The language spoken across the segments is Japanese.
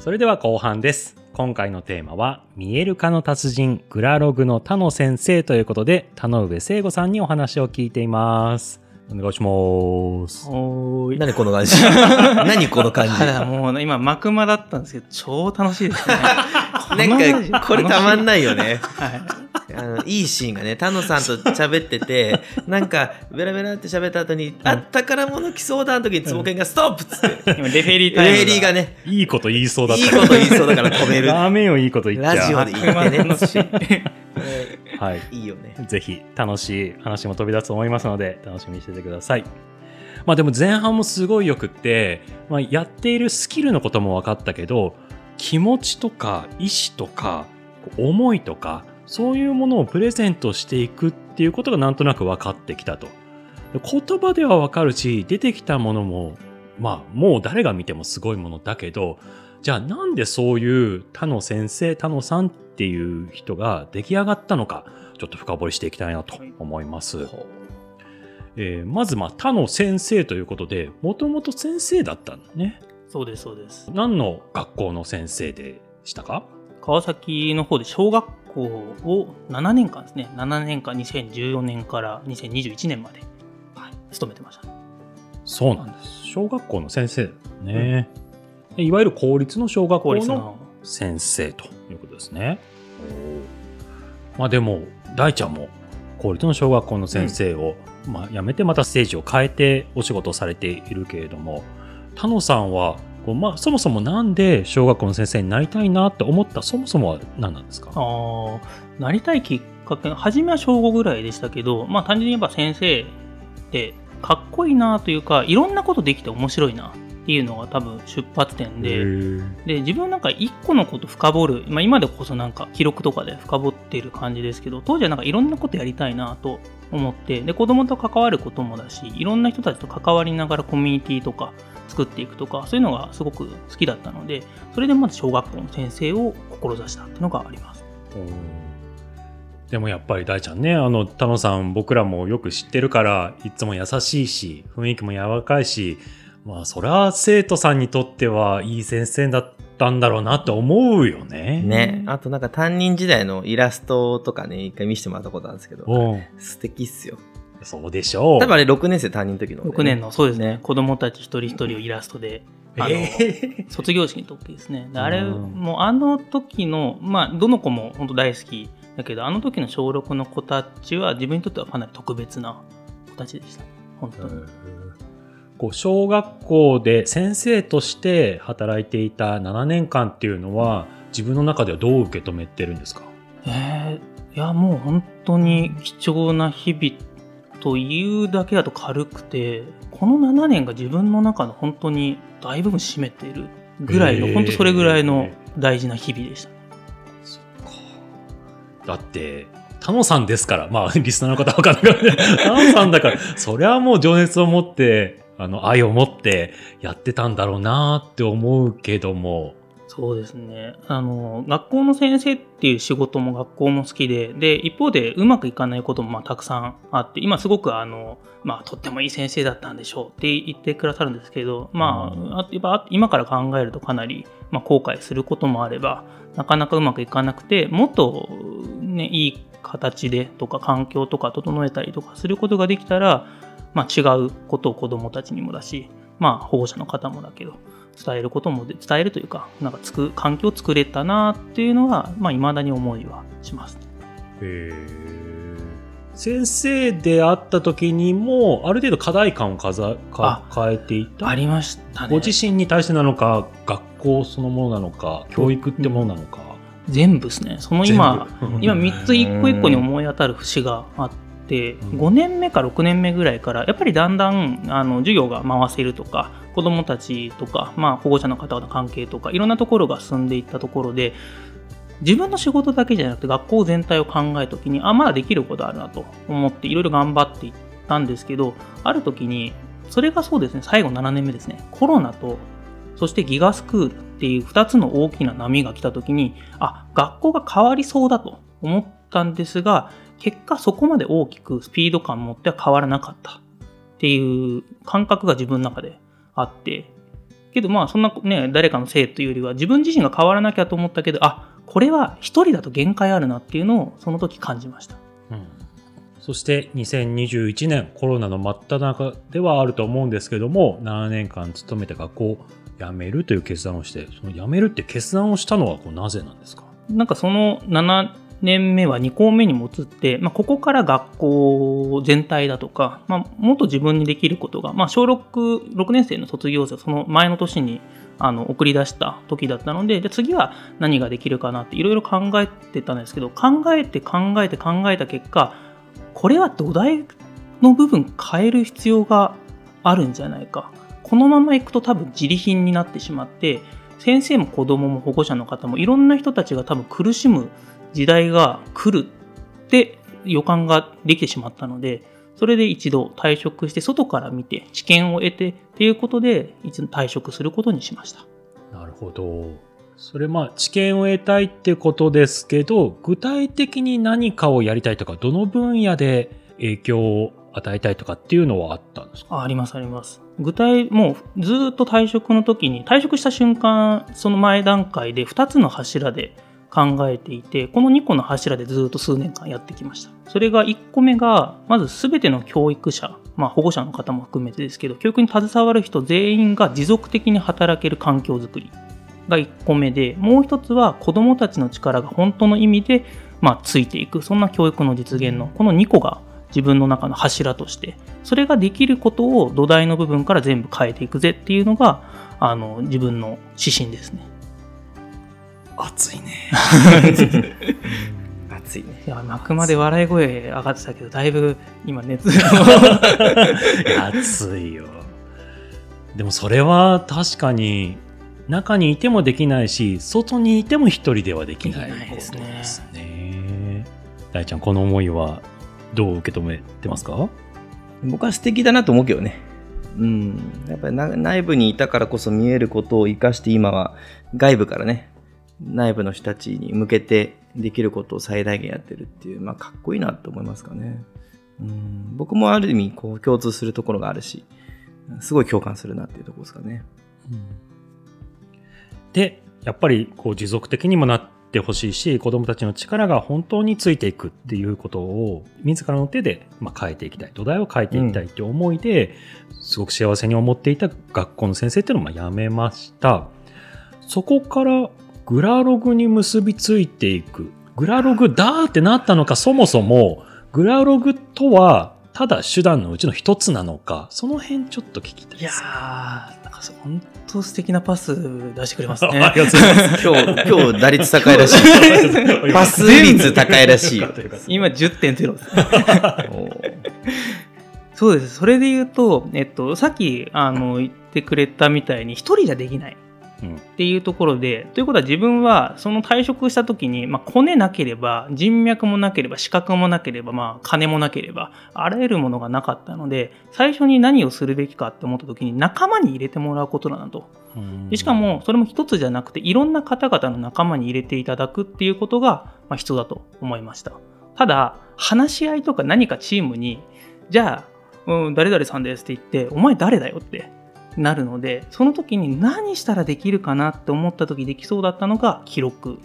それでは後半です。今回のテーマは、見える化の達人、グラログの田野先生ということで、田上聖吾さんにお話を聞いています。お願いします。何この感じ？何この感じ？もうね、今、幕間だったんですけど、超楽しいですね。なんか、これたまんい。ないよね。はい。あの、いいシーンがね、タノさんと喋ってて、なんか、ベラベラって喋った後に、あ、宝物来そうだの時に、つぼけんがストップっつって、今、レフェリータイム。レフェリーが。ね、いいこと言いそうだった。いいこと言いそうだから止める。ラーメンをいいこと言っちゃう。ラジオで言ってね。はい。いいよね。ぜひ楽しい話も飛び出すと思いますので楽しみにしててください。まあでも前半もすごいよくって、まあ、やっているスキルのことも分かったけど気持ちとか意志とか思いとかそういうものをプレゼントしていくっていうことがなんとなく分かってきたと。言葉では分かるし出てきたものもまあもう誰が見てもすごいものだけどじゃあなんでそういう他の先生他のさんっていう人が出来上がったのかちょっと深掘りしていきたいなと思います。えーまず、まあ、他の先生ということで、もともと先生だったんだね。そうです、そうです。何の学校の先生でしたか？川崎の方で小学校を7年間ですね。7年間、2014年から2021年まで、はい、勤めてました。そうなんです。小学校の先生だね、でいわゆる公立の小学校の。先生ということですね。まあでも、大ちゃんも公立の小学校の先生を、まあ、辞めてまたステージを変えてお仕事をされているけれども、田野さんはこう、まあ、そもそもなんで小学校の先生になりたいなって思ったそもそもは何なんですか？あーなりたいきっかけ、初めは小5ぐらいでしたけど、まあ単純に言えば先生ってかっこいいなというか、いろんなことできて面白いなっていうのが多分出発点で、で自分なんか一個のこと深掘る、まあ、今でこそなんか記録とかで深掘っている感じですけど当時はなんかいろんなことやりたいなと思ってで子供と関わることもだしいろんな人たちと関わりながらコミュニティとか作っていくとかそういうのがすごく好きだったのでそれでまず小学校の先生を志したっていうのがあります。でもやっぱり大ちゃんねあの田野さん僕らもよく知ってるからいつも優しいし雰囲気も柔らかいしまあそりゃ生徒さんにとってはいい先生だったんだろうなって思うよね。ね。あとなんか担任時代のイラストとかね、一回見せてもらったことあるんですけど、うん素敵っすよ。そうでしょう。多分あれ6年生担任の時の、6年のそうですねね子供たち一人一人をイラストであのえ卒業式の時ですね。であれ、うんもうあの時の、まあ、どの子も本当大好きだけど、あの時の小6の子たちは自分にとってはかなり特別な子たちでした。本当に。こう小学校で先生として働いていた7年間っていうのは自分の中ではどう受け止めてるんですか？えーいや、もう本当に貴重な日々というだけだと軽くて、この7年が自分の中の本当に大部分占めているぐらいの、へー。本当それぐらいの大事な日々でした。そっか。だって田野さんですからまあ リスナーの方は分かんないからね。田野さんだからそりゃもう情熱を持ってあの愛を持ってやってたんだろうなって思うけどもそうですね。あの、学校の先生っていう仕事も学校も好きで、で、一方でうまくいかないこともまあたくさんあって、今すごくあの、まあとってもいい先生だったんでしょうって言ってくださるんですけど、まあ、やっぱ今から考えるとかなり、まあ、後悔することもあれば、なかなかうまくいかなくて、もっとね、いい形でとか環境とか整えたりとかすることができたら、まあ違うことを子供たちにもだし、まあ保護者の方もだけど、伝えることもで伝えるというかなんかつく環境を作れたなっていうのはまあ未だに思いはします。先生であった時にもある程度課題感をかざあ抱えていた？ありましたね。ご自身に対してなのか学校そのものなのか教育ってものなのか、全部ですね。その今 今3つ一個一個に思い当たる節があってうん。5年目か6年目ぐらいからやっぱりだんだんあの授業が回せるとか子どもたちとか、まあ、保護者の方々の関係とかいろんなところが進んでいったところで自分の仕事だけじゃなくて学校全体を考えた時にあまだできることあるなと思っていろいろ頑張っていったんですけどある時にそれがそうですね最後7年目ですね。コロナとそしてギガスクールっていう2つの大きな波が来た時にあ学校が変わりそうだと思ったんですが結果そこまで大きくスピード感を持っては変わらなかったっていう感覚が自分の中であって。けどまあそんなね誰かのせいというよりは自分自身が変わらなきゃと思ったけどあこれは一人だと限界あるなっていうのをその時感じました。うん。そして2021年コロナの真っ只中ではあると思うんですけども7年間勤めた学校を辞めるという決断をしてその辞めるって決断をしたのはこうなぜなんですか？なんかその7年目は2校目にも移って、まあ、ここから学校全体だとか、まあ、もっと自分にできることが、まあ、小6、6年生の卒業生その前の年にあの送り出した時だったので、で次は何ができるかなっていろいろ考えてたんですけど、考えて考えて考えた結果、これは土台の部分変える必要があるんじゃないか。このままいくと多分自利品になってしまって、先生も子供も保護者の方もいろんな人たちが多分苦しむ時代が来るって予感ができてしまったので、それで一度退職して外から見て知見を得てっていうことで一度退職することにしました。なるほど。それまあ知見を得たいってことですけど具体的に何かをやりたいとかどの分野で影響を与えたいとかっていうのはあったんですか？あありますあります。具体、もうずーっと退職の時に、退職した瞬間、その前段階で2つの柱で考えていて、この2個の柱でずっと数年間やってきました。それが1個目が、まず全ての教育者、まあ保護者の方も含めてですけど、教育に携わる人全員が持続的に働ける環境づくりが1個目で、もう1つは子どもたちの力が本当の意味で、まあ、ついていく、そんな教育の実現の、この2個が自分の中の柱として、それができることを土台の部分から全部変えていくぜっていうのが、あの、自分の指針ですね。熱いね。熱いね。いや、あくまで笑い声上がってたけど、だいぶ今熱熱いよ。でもそれは確かに中にいてもできないし外にいても一人ではできないできないですねことですね。大ちゃんこの思いはどう受け止めてますか？僕は素敵だなと思うけどね。うん。やっぱりな内部にいたからこそ見えることを生かして今は外部からね、内部の人たちに向けてできることを最大限やってるっていう、まあかっこいいなと思いますかね。うん。僕もある意味こう共通するところがあるし、すごい共感するなっていうところですかね。でやっぱりこう持続的にもなってほしいし子どもたちの力が本当についていくっていうことを自らの手でまあ変えていきたい土台を変えていきたいって思いで、すごく幸せに思っていた学校の先生っていうのをまあ辞めましたそこからグラログに結びついていくグラログだーってなったのかそもそもグラログとはただ手段のうちの一つなのかその辺ちょっと聞きたいいやですー、なんかそう本当素敵なパス出してくれますね。ありがとうございます今日、今日打率高いらしい。パス率高いらしいよ。今10.0です。そうです。それで言うと、えっと、さっきあの言ってくれたみたいに、一人じゃできないうんっていうところで、ということは自分はその退職した時に、まあ、コネなければ、人脈もなければ、資格もなければ、まあ、金もなければ、あらゆるものがなかったので、最初に何をするべきかって思った時に、仲間に入れてもらうことだなと。でしかも、それも一つじゃなくて、いろんな方々の仲間に入れていただくっていうことが、まあ、必要だと思いました。ただ、話し合いとか何かチームに、じゃあ、うん、誰々さんですって言って、お前誰だよってなるので、その時に何したらできるかなって思った時できそうだったのが記録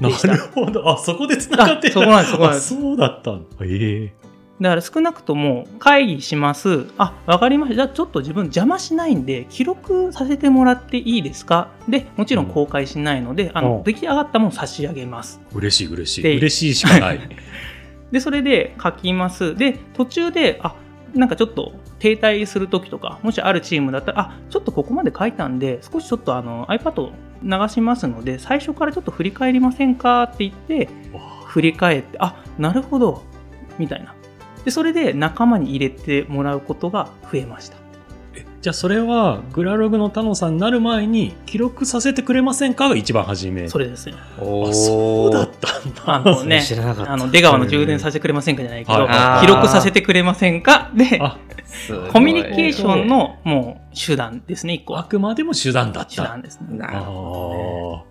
なでした。るほど。あ、そこで繋がってあそこなんですそこなんですあそうだったんだ。ええだから少なくとも会議します。あ、わかりました。じゃあちょっと自分邪魔しないんで、記録させてもらっていいですか？で、もちろん公開しないので、あうんの、出来上がったものを差し上げます。嬉しい嬉しでい。嬉しいしかない。で、それで書きます。で、途中で、あ、なんかちょっと停滞するときとか、もしあるチームだったら、あ、ちょっとここまで書いたんで、少しちょっとあの iPad を流しますので、最初からちょっと振り返りませんかって言って、振り返って、あ、なるほど、みたいな。で、それで仲間に入れてもらうことが増えました。えじゃあそれはグラログのタノさんになる前に記録させてくれませんかが一番初め。それですね。おあそうだったんだ。あのね、知らなかったあの出川の充電させてくれませんかじゃないけど、はい記録させてくれませんか？で、あすごいコミュニケーションのもう手段ですね、一個あは。くまでも手段だった。手段ですね。なるほあ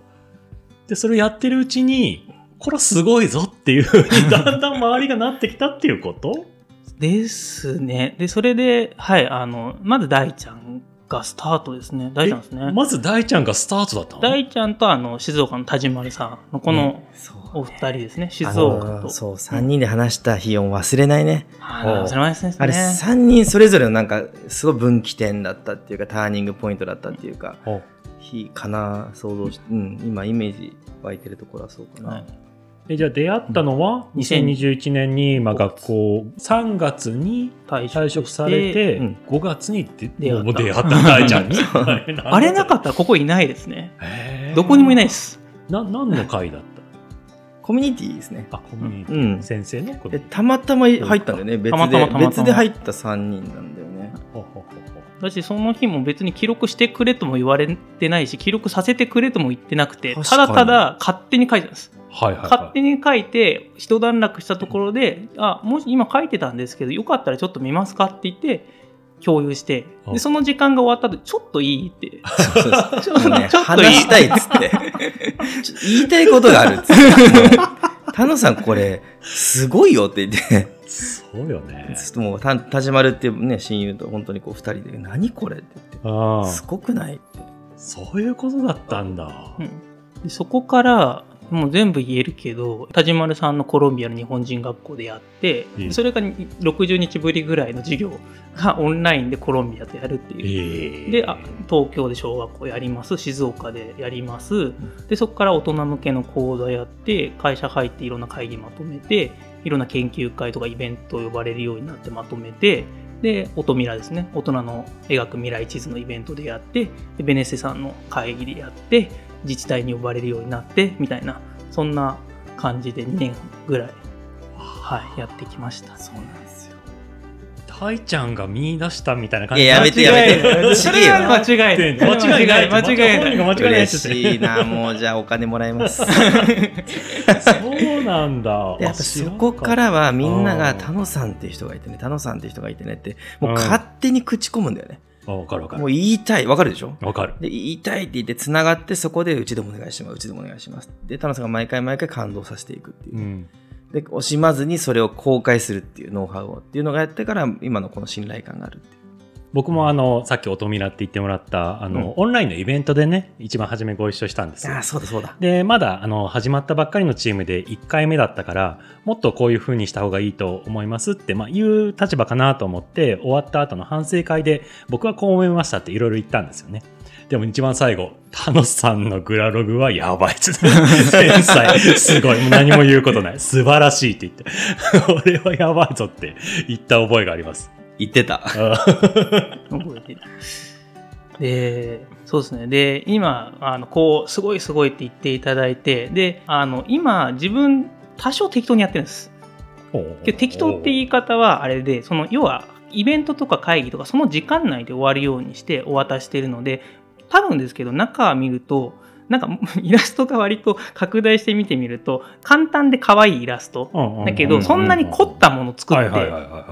ーで、それをやってるうちに、これはすごいぞっていうふうにだんだん周りがなってきたっていうこと？ですね。で、それで、はい、あの、まず大ちゃんがスタートですね。大ちゃんですね。まず大ちゃんがスタートだったの？大ちゃんとあの静岡の田島丸さんのこのお二人ですね。静あ岡と。のそう、3人で話した日を忘れないね。はい、忘れませんですね。あれ、3人それぞれのなんか、すごい分岐点だったっていうか、ターニングポイントだったっていうか、お日かな、想像し、うん、今イメージ湧いてるところはそうかな。はいえじゃあ出会ったのはうん2021年に、まあ、学校3月に退退職されて、うん5月に出出会ったもう出会った大ちゃんに あれなかったらここいないですね。どこにもいないです。な何の会だっコミュニティですね。たあコミュニティうん。先生の？コミュでニテたまたま入ったんだよね、別たまたまたまで。別で入った3人なんだよね。だし、その日も別に記録してくれとも言われてないし、記録させてくれとも言ってなくて、ただただ勝手に書いてたんです。はいはい、勝は手に書いて、一段落したところで、あ、もし今書いてたんですけど、よかったらちょっと見ますかって言って、共有して、あで、その時間が終わった後、ちょっといいって。ちょっとね、ちょっといい話したいっつって。言いたいことがあるっつって。田野さんこれ、すごいよって言って。い、そうよねちょっともう、た田島るっていうね、親友と本当にこう二人で、何これって言ああって。すごくないって。そういうことだったんだ、うんでそこからもう全部言えるけど田島丸さんのコロンビアの日本人学校でやって、それが60日ぶりぐらいの授業が オンラインでコロンビアとやるっていう。ええ。であ東京で小学校やります。静岡でやります。でそこから大人向けの講座やって会社入っていろんな会議まとめていろんな研究会とかイベントを呼ばれるようになってまとめてで音ミラですね。大人の描く未来地図のイベントでやってでベネッセさんの会議でやって自治体に呼ばれるようになってみたいなそんな感じで2年ぐらい、はい、やってきました。そうなんですよ。大ちゃんが見出したみたいな感じいややめてやめて間違えそれは間違いない。間違いない間違いない。間違いない嬉しいな、もうじゃあお金もらいます。そうなんだでやっぱそこからはみんなが田野さんっていう人がいてね、田野さんっていう人がいてねって、もう勝手に口込むんだよね。あわかるわかるもう言いたい、わかるでしょ？わかるで、言いたいって言って繋がって、そこでうちでもお願いします、うちでもお願いします。で、田野さんが毎回毎回感動させていくっていうう。んで、惜しまずにそれを公開するっていうノウハウをっていうのがやってから、今のこの信頼感があるっていう。僕もあのさっき音ミラって言ってもらったあの、オンラインのイベントでね一番初めご一緒したんですよ。ああ、そうだそうだ。でまだあの始まったばっかりのチームで1回目だったからもっとこういう風にした方がいいと思いますって、まあ、いう立場かなと思って終わった後の反省会で僕はこう思いましたっていろいろ言ったんですよね。でも一番最後田野さんのグラログはやばいっつって。天才。すごい。もう何も言うことない。素晴らしいって言って。俺はやばいぞって言った覚えがあります言ってた。覚えてる。で、そうですね。で、今、あの、こう、すごいすごいって言っていただいて、で、あの、今、自分、多少適当にやってるんです。適当って言い方はあれで、その、要は、イベントとか会議とか、その時間内で終わるようにしてお渡ししてるので、多分ですけど、中見ると、なんか、イラストが割と拡大して見てみると、簡単で可愛いイラスト。だけど、そんなに凝ったもの作って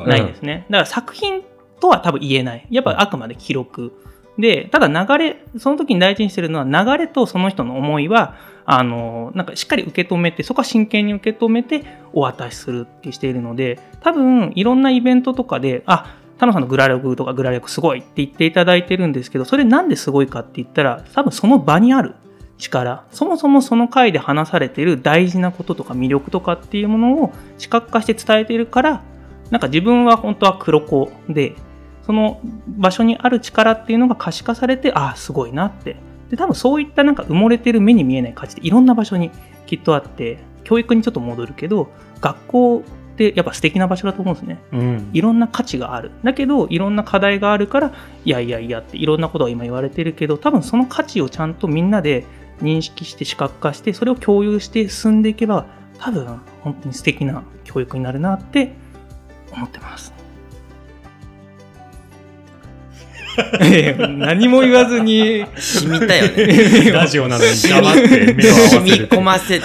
ないですね。だから作品とは多分言えない。やっぱあくまで記録。で、ただ流れ、その時に大事にしてるのは流れとその人の思いは、あの、なんかしっかり受け止めて、そこは真剣に受け止めてお渡しするってしているので、多分いろんなイベントとかで、あ、田野さんのグラレグとかグラレグすごいって言っていただいてるんですけど、それなんですごいかって言ったら、多分その場にある力、そもそもその回で話されている大事なこととか魅力とかっていうものを視覚化して伝えているから、なんか自分は本当は黒子で、その場所にある力っていうのが可視化されて、ああ、すごいなって。で、多分そういったなんか埋もれてる目に見えない価値っていろんな場所にきっとあって、教育にちょっと戻るけど、学校ってやっぱ素敵な場所だと思うんですね。うんいろんな価値がある。だけど、いろんな課題があるから、いやいやいやっていろんなことが今言われてるけど、多分その価値をちゃんとみんなで認識して視覚化して、それを共有して進んでいけば、多分本当に素敵な教育になるなって思ってます。え え何も言わずに、染みたよね。ラジオなのに黙って目を合わ染みせる込ませて、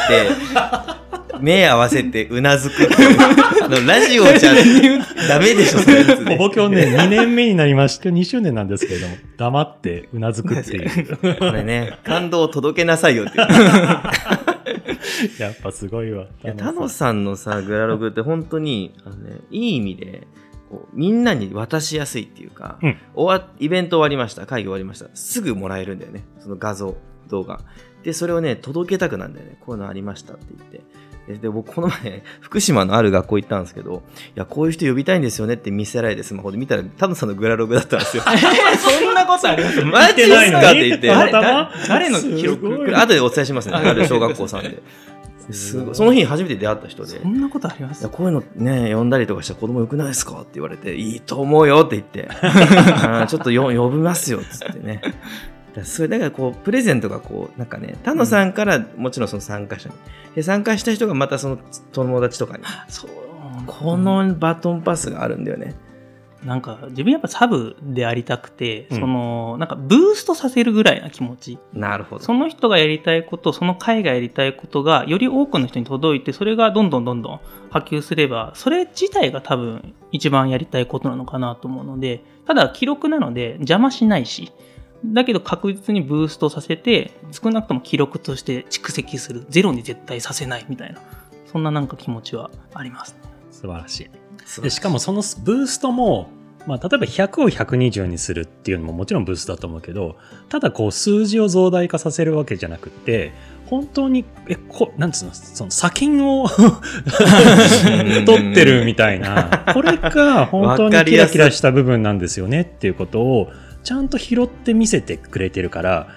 目合わせてうなずくっていう。あの、ラジオじゃ ダメでしょ、それやつね。僕今日ね、2年目になりまして、2周年なんですけれども、黙ってうなずくっていう。これね、感動を届けなさいよっていう。やっぱすごいわ。いや、タノさんのさ、グラログって本当に、あのね、いい意味で、みんなに渡しやすいっていうか、うん終わイベント終わりました会議終わりましたすぐもらえるんだよねその画像動画でそれをね届けたくなんだよね。こういうのありましたって言って。でで僕この前 福島のある学校行ったんですけどいやこういう人呼びたいんですよねって見せられてスマホで見たらタノさんのグラログだったんですよ。そんなことあります？マジっすか？って言って。誰の記録？後でお伝えしますね。ある小学校さんで。すごい。その日に初めて出会った人で。そんなことあります？いやこういうのね呼んだりとかしたら子供よくないですか？って言われていいと思うよって言って。ちょっとよ呼びますよっつってねだそれだからこうプレゼントがこうなんかね他野さんからもちろんその参加者に。で参加した人がまたその友達とかに。そうこのバトンパスがあるんだよね。なんか自分やっぱサブでありたくて、うん。そのなんかブーストさせるぐらいな気持ち。なるほど。その人がやりたいことその会がやりたいことがより多くの人に届いてそれがどんどんどんどん波及すればそれ自体が多分一番やりたいことなのかなと思うのでただ記録なので邪魔しないしだけど確実にブーストさせて少なくとも記録として蓄積する。ゼロに絶対させないみたいな。そんななんか気持ちはありますね。素晴らしい。でしかもそのブーストも、まあ、例えば100を120にするっていうのももちろんブーストだと思うけどただこう数字を増大化させるわけじゃなくって本当にえこなんつうの？その砂金を取ってるみたいな。これが本当にキラキラした部分なんですよねっていうことをちゃんと拾って見せてくれてるから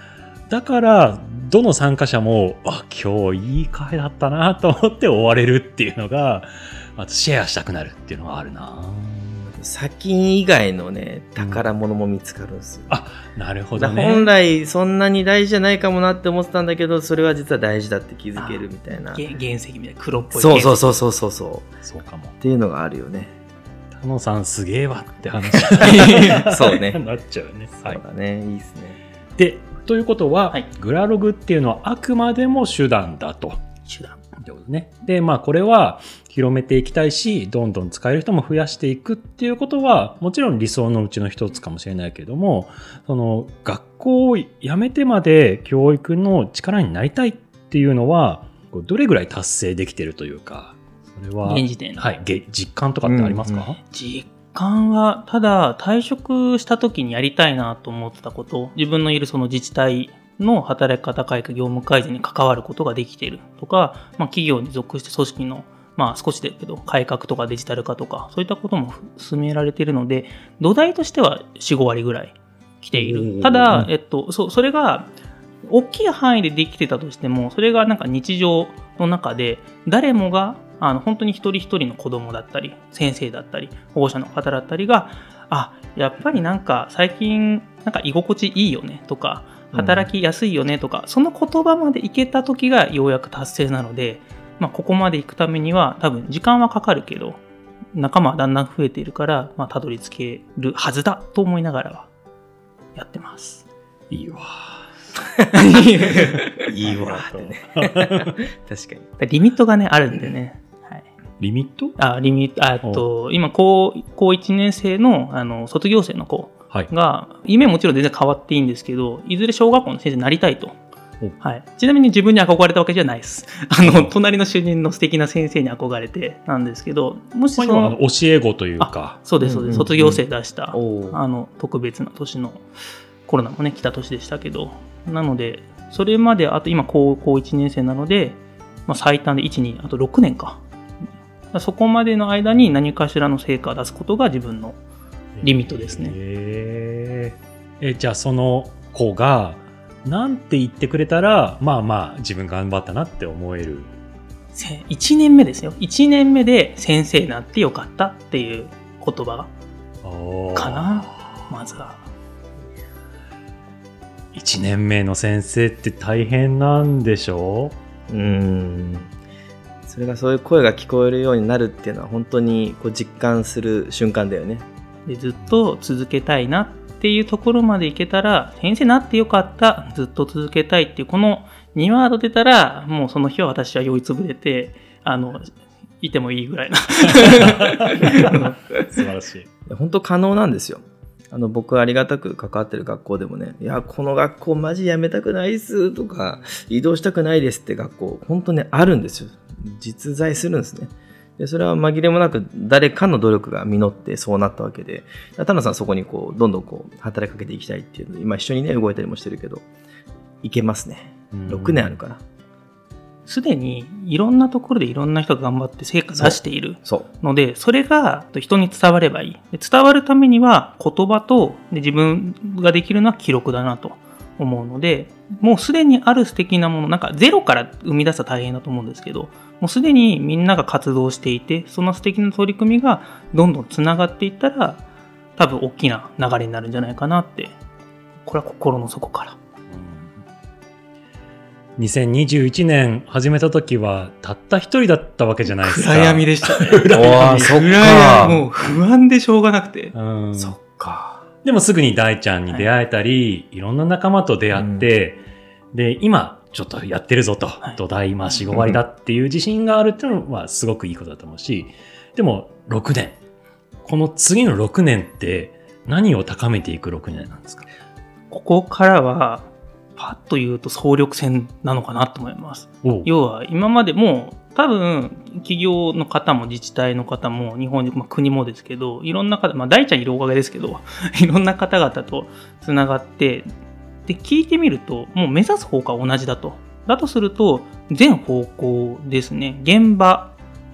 だからどの参加者もあ今日いい会だったなと思って終われるっていうのがまずシェアしたくなるっていうのがあるな。砂金以外のね宝物も見つかるんですよ、あなるほだどね。本来そんなに大事じゃないかもなって思ってたんだけどそれは実は大事だって気づけるみたいな。げ原石みたいな黒っぽいそうそううそうそうそうそう。そうかも。っていうのがあるよねさんすげえわって話。そうね。なっちゃうね。はい。そうだね。いいですね。でということは、はい。グラログっていうのはあくまでも手段だと。手段。ってことね。で、まあこれは広めていきたいし、どんどん使える人も増やしていくっていうことは、もちろん理想のうちの一つかもしれないけれども、その学校を辞めてまで教育の力になりたいっていうのは、どれぐらい達成できてるというか、それは、現時点の。はい、げ実感とかってありますか、うんうん。実感はただ退職した時にやりたいなと思ってたこと自分のいるその自治体の働き方改革業務改善に関わることができているとか、まあ、企業に属して組織のまあ少しですけど改革とかデジタル化とかそういったことも進められているので土台としては45割ぐらい来ている。ただ、えっと、そうそれが大きい範囲でできてたとしてもそれがなんか日常の中で誰もがあの本当に一人一人の子供だったり先生だったり保護者の方だったりがあやっぱりなんか最近なんか居心地いいよねとか働きやすいよねとか、その言葉までいけた時がようやく達成なので、まあ、ここまで行くためには多分時間はかかるけど仲間はだんだん増えているから、まあ、たどり着けるはずだと思いながらはやってます。いいわ。いいわってね 確かにリミットがねあるんでね。はいリミット？あリミあえっと今高高1年生のあの卒業生の子はい。が夢もちろん全然変わっていいんですけどいずれ小学校の先生になりたいと。お、はい、ちなみに自分に憧れたわけじゃないです。あの隣の主任の素敵な先生に憧れてなんですけどもしそのの教え子というか、そうですそうです、卒業生出したあの特別な年のコロナもね来た年でしたけど。なのでそれまであと今高校1年生なので、まあ、最短で12あと6年かそこまでの間に何かしらの成果を出すことが自分のリミットですね。へーえじゃあその子がなんて言ってくれたらまあまあ自分頑張ったなって思える。せ1年目ですよ。1年目で先生になってよかったっていう言葉。かなまずは。1年目の先生って大変なんでしょうーんそれがそういう声が聞こえるようになるっていうのは本当にこう実感する瞬間だよね。でずっと続けたいなっていうところまでいけたら先生になってよかった。ずっと続けたいっていうこの2ワード出たらもうその日は私は酔いつぶれてあのいてもいいぐらいな。素晴らしい。本当可能なんですよ。あの僕ありがたく関わってる学校でもね、いや、この学校マジ辞めたくないっすとか、移動したくないですって学校、本当ね、あるんですよ。実在するんですね。でそれは紛れもなく誰かの努力が実ってそうなったわけで。田野さんそこにこうどんどんこう働きかけていきたいっていうので今一緒にね動いたりもしてるけどいけますね。6年あるから。すでにいろんなところでいろんな人が頑張って成果出しているそう。のでそれが人に伝わればいい。で伝わるためには言葉とで自分ができるのは記録だなと。思うのでもうすでにある素敵なものなんかゼロから生み出すは大変だと思うんですけどもうすでにみんなが活動していてその素敵な取り組みがどんどんつながっていったら多分大きな流れになるんじゃないかなって。これは心の底から。2021年始めた時はたった一人だったわけじゃないですか。暗闇でしたね。おーそっ暗か闇。もう不安でしょうがなくて。うん。そっか。でもすぐに大ちゃんに出会えたり、い、ろんな仲間と出会って、で、今、ちょっとやってるぞと、はい。土台、まあ、4、5割だっていう自信があるっていうのはすごくいいことだと思うし、でも、6年。この次の6年って、何を高めていく6年なんですか？ここからはパッと言うと総力戦なのかなと思います。要は今までも多分企業の方も自治体の方も日本、まあ、国もですけどいろんな方、まあ、大ちゃんいるおかげですけど いろんな方々とつながってで聞いてみるともう目指す方向は同じだと。だとすると全方向ですね。現場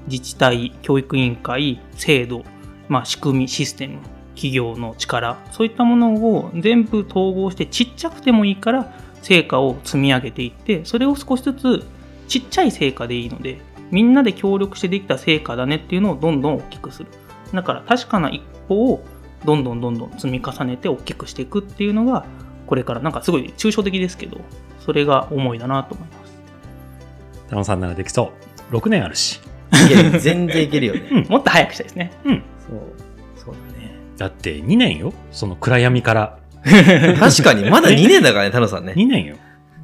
自治体教育委員会制度、まあ、仕組みシステム企業の力そういったものを全部統合してちっちゃくてもいいから成果を積み上げていってそれを少しずつちっちゃい成果でいいのでみんなで協力してできた成果だねっていうのをどんどん大きくする。だから確かな一歩をどんどんどんどん積み重ねて大きくしていくっていうのがこれから。なんかすごい抽象的ですけどそれが思いだなと思います。田野さんならできそう。6年あるし。いける全然いけるよね。もっと早くしたいですね。うん。そうそうだね。だって2年よ。その暗闇から。確かに。まだ2年だからね田野さんね。2年よ。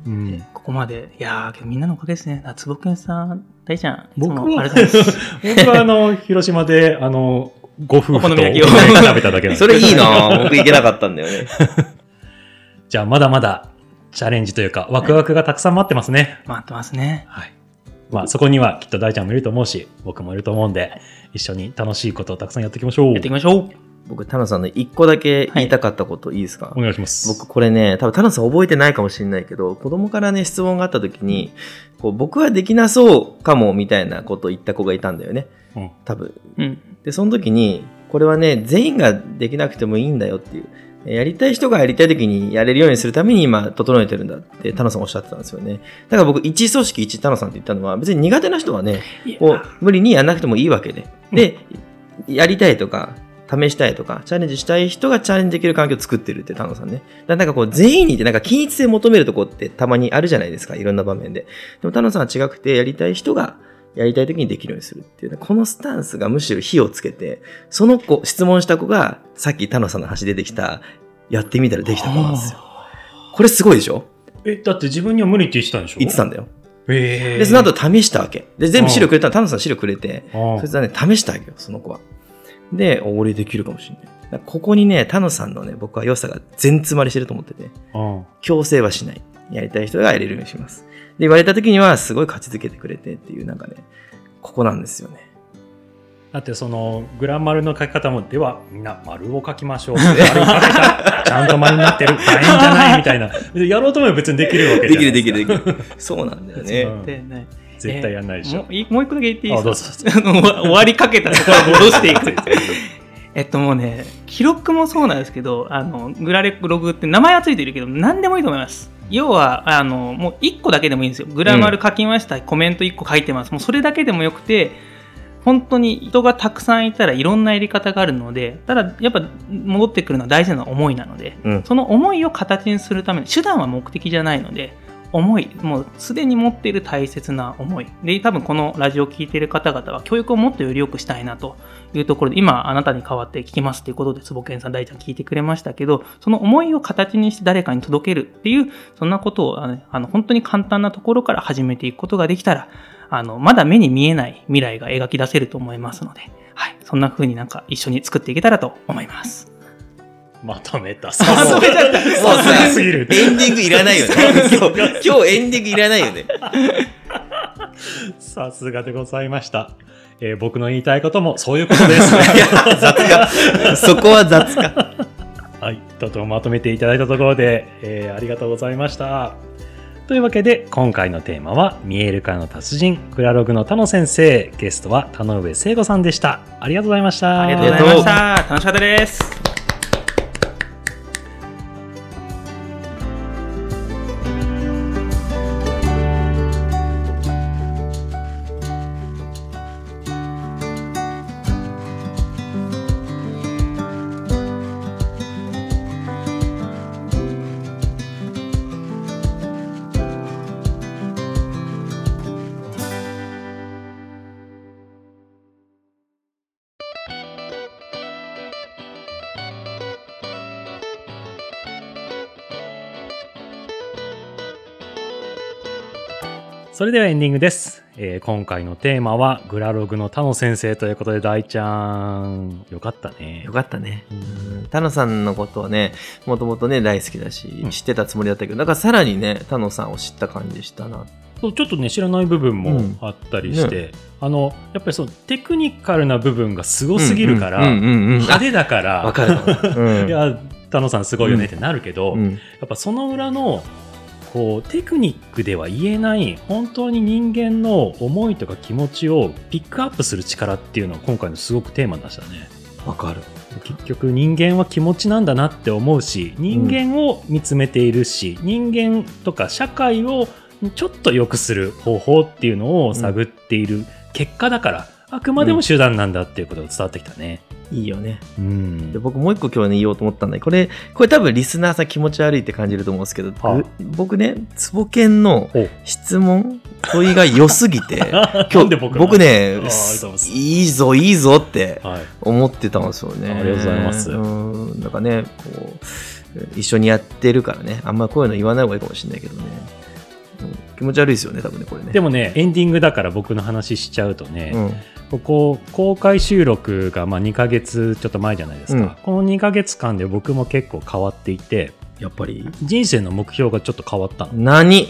うん。ここまで。いやーけどみんなのおかげですね。坪健さん大ちゃんいつ僕はもありがとうございます。僕はあの、広島で、あの、ご夫婦とお好み焼きを。食べただけなんで それいいな僕行けなかったんだよねじゃあ、まだまだチャレンジというか、ワクワクがたくさん待ってますね。待ってますねはい。まあ、そこにはきっと大ちゃんもいると思うし、僕もいると思うんで、一緒に楽しいことをたくさんやっていきましょう。やっていきましょう僕田野さんの1個だけ言いたかったこといいですか、お願いします。僕これね、多分田野さん覚えてないかもしれないけど、子供からね、質問があった時に、こう僕はできなそうかもみたいなことを言った子がいたんだよね。うん多分。うんで、その時に、これはね、全員ができなくてもいいんだよっていう。やりたい人がやりたい時にやれるようにするために今整えてるんだって田野さんおっしゃってたんですよね。だから僕、一組織一田野さんって言ったのは別に苦手な人はね、こう無理にやらなくてもいいわけで。で、やりたいとか、試したいとか、チャレンジしたい人がチャレンジできる環境を作ってるって、田野さんね。だからなんかこう、全員にってなんか均一性求めるとこってたまにあるじゃないですか、いろんな場面で。でも田野さんは違くて、やりたい人がやりたい時にできるようにするっていうね、このスタンスがむしろ火をつけて、その子、質問した子が、さっき田野さんの話出てきた、やってみたらできた子なんですよ。これすごいでしょ？え、だって自分には無理って言ってたんでしょ？言ってたんだよ。えー、で、その後試したわけ。で、全部資料くれたら、田野さん資料くれて、あそいつはね、試したわけよ、その子は。で、お俺できるかもしれない。ここにね、田野さんのね、僕は良さが全詰まりしてると思ってて、あ強制はしない。やりたい人がやれるようにします。で、言われた時には、すごい勝ち続けてくれてっていう、なんかね、ここなんですよね。だってそのグランマルの書き方もではみんな丸を書きましょう。丸を書けたちゃんと丸になってる。大変じゃないみたいな。でやろうと思えば別にできるわけじゃないできるできるできる。そうなんだよね。絶対やんないでしょ、もういもう一個だけ言っていいあどうですぞか終わりかけたところを戻していく。えっともうね記録もそうなんですけどあのグラレログって名前はついてるけど何でもいいと思います要はあのもう1個だけでもいいんですよ。グラマル書きました、コメント1個書いてます。もうそれだけでもよくて本当に人がたくさんいたらいろんなやり方があるのでただやっぱ戻ってくるのは大事なのは思いなのでうん。その思いを形にするために手段は目的じゃないので思いもうすでに持っている大切な思いで多分このラジオを聴いている方々は教育をもっとより良くしたいなというところで今あなたに代わって聞きますということで坪健さん大ちゃん聞いてくれましたけどその思いを形にして誰かに届けるっていうそんなことをあの本当に簡単なところから始めていくことができたらあのまだ目に見えない未来が描き出せると思いますので、はい、そんな風になんか一緒に作っていけたらと思います。まとめたささすぎるエンディングいらないよね。今日、今日エンディングいらないよね。そさすがでございました。えー僕の言いたいこともそういうことです。雑か。そこは雑か。はい、とてもまとめていただいたところで、えーありがとうございました。というわけで、今回のテーマは、見える化の達人、クラログの田野先生、ゲストは田上聖子さんでした。ありがとうございました。ありがとうございました。楽しかったです。れではエンディングです。えー今回のテーマは、グラログの田野先生ということで、大ちゃん、よかったね。よ。かったね。うん。うん田野さんのことはね、もともとね、大好きだしうん、知ってたつもりだったけど、なんかさらにね、田野さんを知った感じしたな。そうちょっとね、知らない部分もうん。あったりして、あの、やっぱりそのテクニカルな部分がすごすぎるから、うんうんうんうん派手だかあら、わかる いや、田野さんすごいよねってなるけど、うん。やっぱその裏のこうテクニックでは言えない本当に人間の思いとか気持ちをピックアップする力っていうのが今回のすごくテーマでしたねわかる。結局人間は気持ちなんだなって思うし人間を見つめているし、人間とか社会をちょっと良くする方法っていうのを探っている結果だから、あくまでも手段なんだっていうことが伝わってきたねいいよね。うん。で僕もう一個今日ね言おうと思ったんだけどこれこれ多分リスナーさん気持ち悪いって感じると思うんですけど、僕ねツボケンのお。質問問いが良すぎてな 今日僕ねいいいぞいいぞってはい思ってたんですよね。ありがとうございます。うん。なんかねこう一緒にやってるからね。あんまこういうの言わない方がいいかもしれないけどね、うん気持ち悪いですよね多分ねこれね。でもねエンディングだから僕の話しちゃうとね、うん。ここ公開収録がまあ2ヶ月ちょっと前じゃないですか、うん。この2ヶ月間で僕も結構変わっていてやっぱり？人生の目標がちょっと変わったの。何？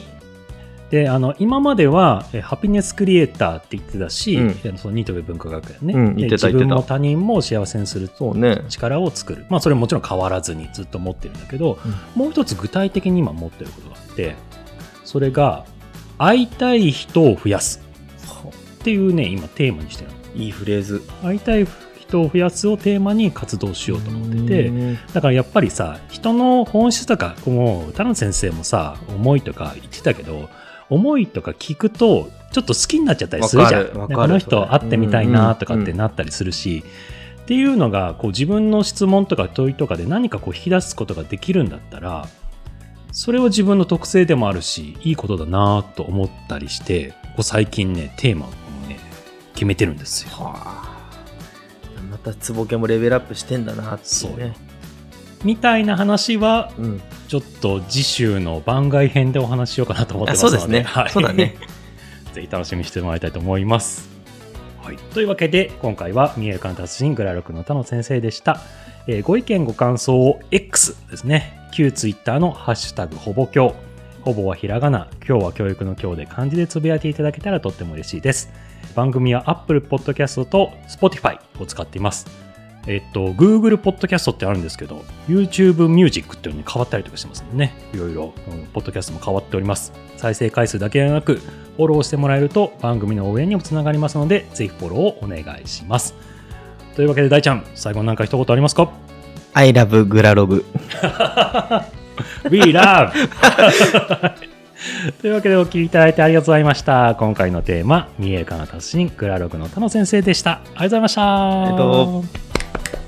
であの今まではえハピネスクリエイターって言ってたし、うん。えそのニートベ文化学園ね、うん自分も他人も幸せにするそうね。力を作る。まあそれももちろん変わらずにずっと持ってるんだけど、もう一つ具体的に今持ってることがあってそれが会いたい人を増やす。っていうね今テーマにしてるの。いいフレーズ。会いたい人を増やすをテーマに活動しようと思っててうんだからやっぱりさ人の本質とかもう田野先生もさ思いとか言ってたけど思いとか聞くとちょっと好きになっちゃったりするじゃん。この人会ってみたいなとかってなったりするし、っていうのがこう自分の質問とか問いとかで何かこう引き出すことができるんだったらそれは自分の特性でもあるしいいことだなと思ったりしてここ最近ねテーマをね決めてるんですよ。はあ。またツボケもレベルアップしてんだなっていうね。みたいな話はうん。ちょっと次週の番外編でお話ししようかなと思ってますのであそうですね。はい、そうだね。ぜひ楽しみにしてもらいたいと思います。はい、というわけで今回は見える観達人グラロクの田野先生でした、えーご意見ご感想を X ですね旧 Twitter の「ハッシュタグほぼ教」ほぼはひらがな。今日は教育の今日で漢字でつぶやいていただけたらとっても嬉しいです。番組は Apple Podcast と Spotify を使っています。えっと、Google Podcast ってあるんですけど、YouTube Music っていうのに変わったりとかしてますんでね、いろいろ、うんポッドキャストも変わっております。再生回数だけではなく、フォローしてもらえると番組の応援にもつながりますので、ぜひフォローをお願いします。というわけで、大ちゃん、最後に何か一言ありますか？I love グラログ ?We love! というわけでお聞きいただいてありがとうございました。今回のテーマ、見えるかな達人、グラログの田野先生でした。ありがとうございました。ありがとう